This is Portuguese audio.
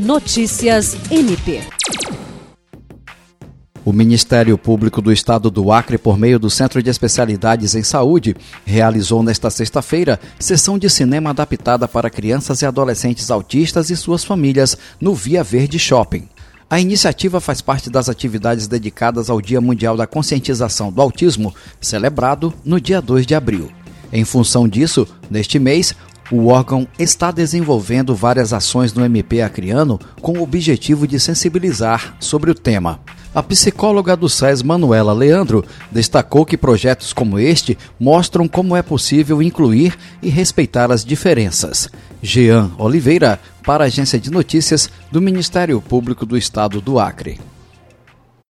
Notícias MP. O Ministério Público do Estado do Acre, por meio do Centro de Especialidades em Saúde, realizou nesta sexta-feira sessão de cinema adaptada para crianças e adolescentes autistas e suas famílias no Via Verde Shopping. A iniciativa faz parte das atividades dedicadas ao Dia Mundial da Conscientização do Autismo, celebrado no dia 2 de abril. Em função disso, neste mês, o órgão está desenvolvendo várias ações no MP Acreano com o objetivo de sensibilizar sobre o tema. A psicóloga do SES, Manuela Leandro, destacou que projetos como este mostram como é possível incluir e respeitar as diferenças. Jean Oliveira, para a Agência de Notícias do Ministério Público do Estado do Acre.